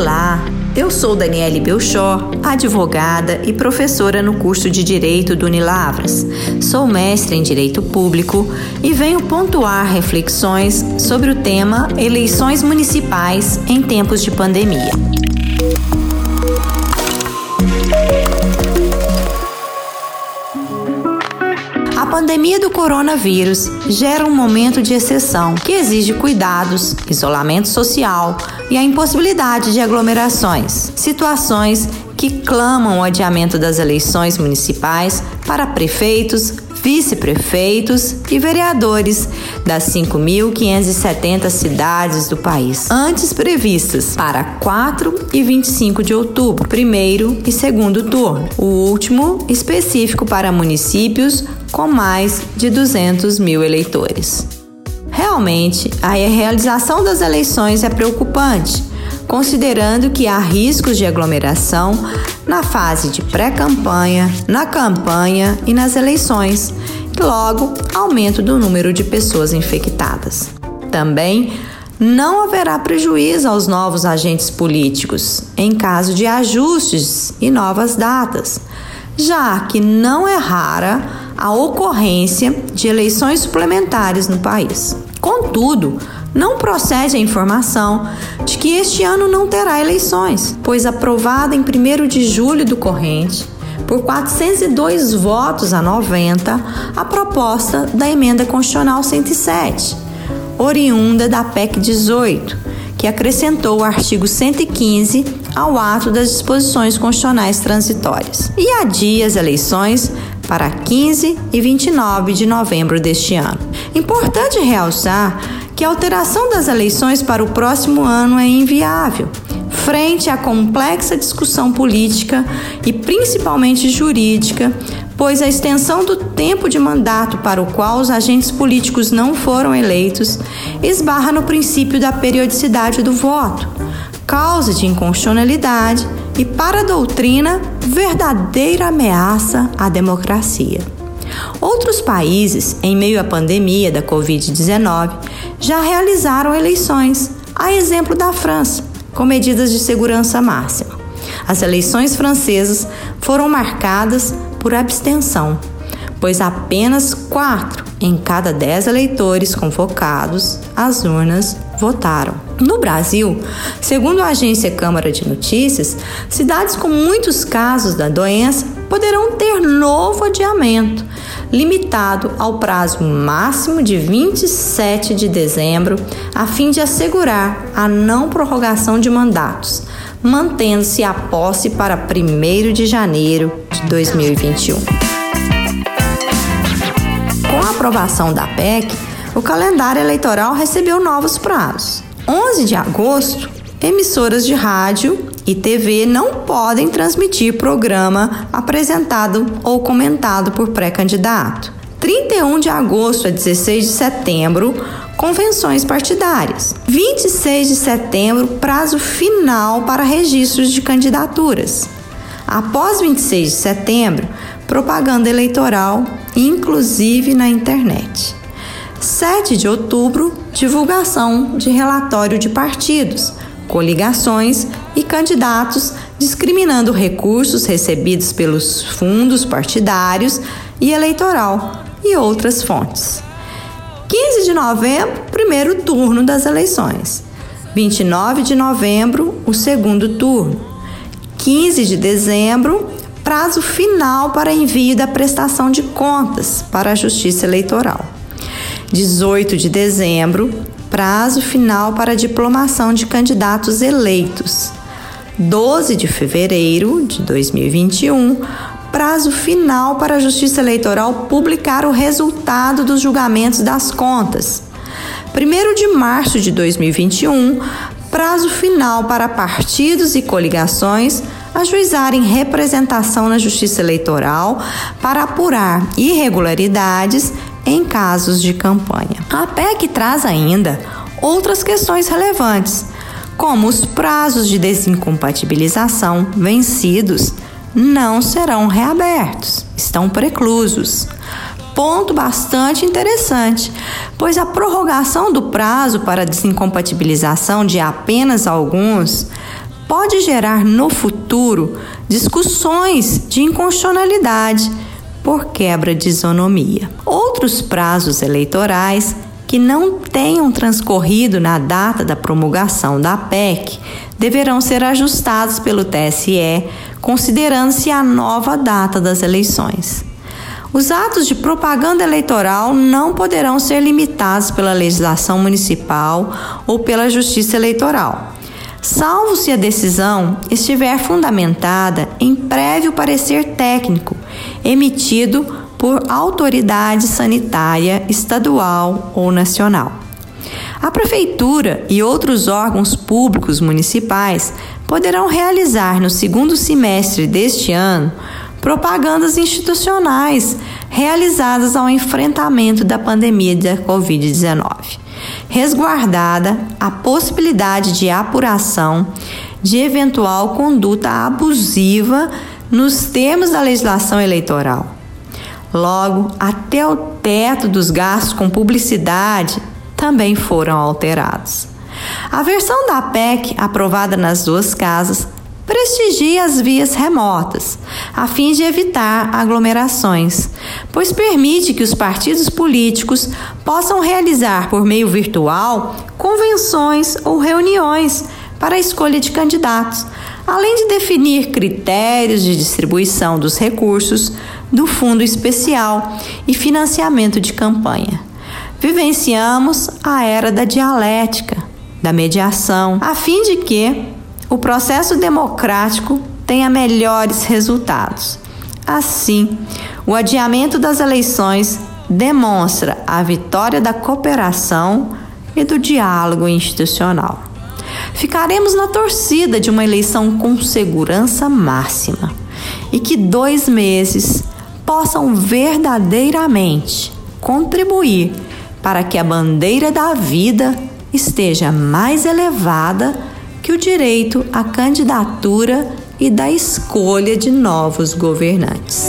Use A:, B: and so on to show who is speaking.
A: Olá, eu sou Daniele Belchor, advogada e professora no curso de Direito do Unilavras. Sou mestre em Direito Público e venho pontuar reflexões sobre o tema eleições municipais em tempos de pandemia. Pandemia do coronavírus gera um momento de exceção que exige cuidados, isolamento social e a impossibilidade de aglomerações, situações que clamam o adiamento das eleições municipais para prefeitos, vice-prefeitos e vereadores das 5.570 cidades do país, antes previstas para 4 e 25 de outubro, primeiro e segundo turno, o último específico para municípios com mais de 200 mil eleitores. Realmente, a realização das eleições é preocupante, considerando que há riscos de aglomeração na fase de pré-campanha, na campanha e nas eleições, e logo aumento do número de pessoas infectadas. Também não haverá prejuízo aos novos agentes políticos em caso de ajustes e novas datas, já que não é rara a ocorrência de eleições suplementares no país. Contudo, não procede a informação de que este ano não terá eleições, pois aprovada em 1 de julho do corrente, por 402 votos a 90, a proposta da emenda constitucional 107, oriunda da PEC 18, que acrescentou o artigo 115 ao ato das disposições constitucionais transitórias e adia as eleições para 15 e 29 de novembro deste ano. Importante realçar que a alteração das eleições para o próximo ano é inviável, frente à complexa discussão política e principalmente jurídica, pois a extensão do tempo de mandato para o qual os agentes políticos não foram eleitos esbarra no princípio da periodicidade do voto, causa de inconstitucionalidade e, para a doutrina, verdadeira ameaça à democracia. Outros países, em meio à pandemia da Covid-19, já realizaram eleições, a exemplo da França, com medidas de segurança máxima. As eleições francesas foram marcadas por abstenção, pois apenas quatro em cada dez eleitores convocados às urnas votaram. No Brasil, segundo a agência Câmara de Notícias, cidades com muitos casos da doença poderão ter novo adiamento, limitado ao prazo máximo de 27 de dezembro, a fim de assegurar a não prorrogação de mandatos, mantendo-se a posse para 1 de janeiro de 2021. Aprovação da PEC, o calendário eleitoral recebeu novos prazos. 11 de agosto, emissoras de rádio e TV não podem transmitir programa apresentado ou comentado por pré-candidato. 31 de agosto a 16 de setembro, convenções partidárias. 26 de setembro, prazo final para registros de candidaturas. Após 26 de setembro, propaganda eleitoral, inclusive na internet. 7 de outubro, divulgação de relatório de partidos, coligações e candidatos, discriminando recursos recebidos pelos fundos partidários e eleitoral e outras fontes. 15 de novembro, primeiro turno das eleições. 29 de novembro, o segundo turno. 15 de dezembro, prazo final para envio da prestação de contas para a Justiça Eleitoral. 18 de dezembro, prazo final para diplomação de candidatos eleitos. 12 de fevereiro de 2021, prazo final para a Justiça Eleitoral publicar o resultado dos julgamentos das contas. 1 de março de 2021, prazo final para partidos e coligações ajuizarem representação na Justiça Eleitoral para apurar irregularidades em casos de campanha. A PEC traz ainda outras questões relevantes, como os prazos de desincompatibilização vencidos não serão reabertos, estão preclusos. Ponto bastante interessante, pois a prorrogação do prazo para desincompatibilização de apenas alguns pode gerar no futuro discussões de inconstitucionalidade por quebra de isonomia. Outros prazos eleitorais que não tenham transcorrido na data da promulgação da PEC deverão ser ajustados pelo TSE, considerando-se a nova data das eleições. Os atos de propaganda eleitoral não poderão ser limitados pela legislação municipal ou pela Justiça Eleitoral, salvo se a decisão estiver fundamentada em prévio parecer técnico emitido por autoridade sanitária estadual ou nacional. A Prefeitura e outros órgãos públicos municipais poderão realizar no segundo semestre deste ano propagandas institucionais realizadas ao enfrentamento da pandemia da Covid-19, resguardada a possibilidade de apuração de eventual conduta abusiva nos termos da legislação eleitoral. Logo, até o teto dos gastos com publicidade também foram alterados. A versão da PEC, aprovada nas duas casas, prestigia as vias remotas, a fim de evitar aglomerações, pois permite que os partidos políticos possam realizar por meio virtual convenções ou reuniões para a escolha de candidatos, além de definir critérios de distribuição dos recursos do Fundo Especial e financiamento de campanha. Vivenciamos a era da dialética, da mediação, a fim de que o processo democrático tenha melhores resultados. Assim, o adiamento das eleições demonstra a vitória da cooperação e do diálogo institucional. Ficaremos na torcida de uma eleição com segurança máxima e que dois meses possam verdadeiramente contribuir para que a bandeira da vida esteja mais elevada que o direito à candidatura e da escolha de novos governantes.